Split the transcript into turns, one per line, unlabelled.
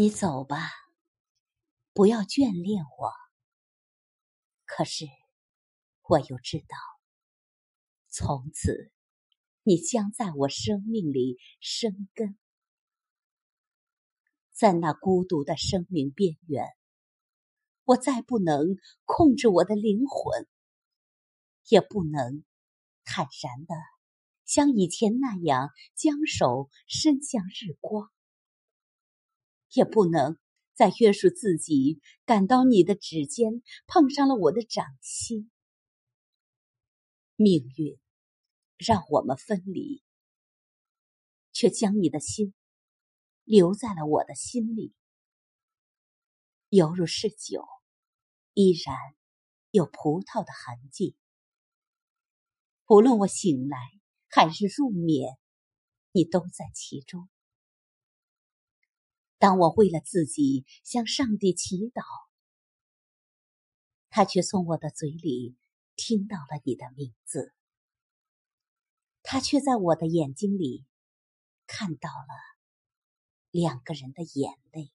你走吧，不要眷恋我。可是，我又知道，从此你将在我生命里生根，在那孤独的生命边缘，我再不能控制我的灵魂，也不能坦然的像以前那样将手伸向日光。也不能再约束自己，感到你的指尖碰上了我的掌心。命运让我们分离，却将你的心留在了我的心里，犹如是酒，依然有葡萄的痕迹。无论我醒来还是入眠，你都在其中。当我为了自己向上帝祈祷，他却从我的嘴里听到了你的名字，他却在我的眼睛里看到了两个人的眼泪。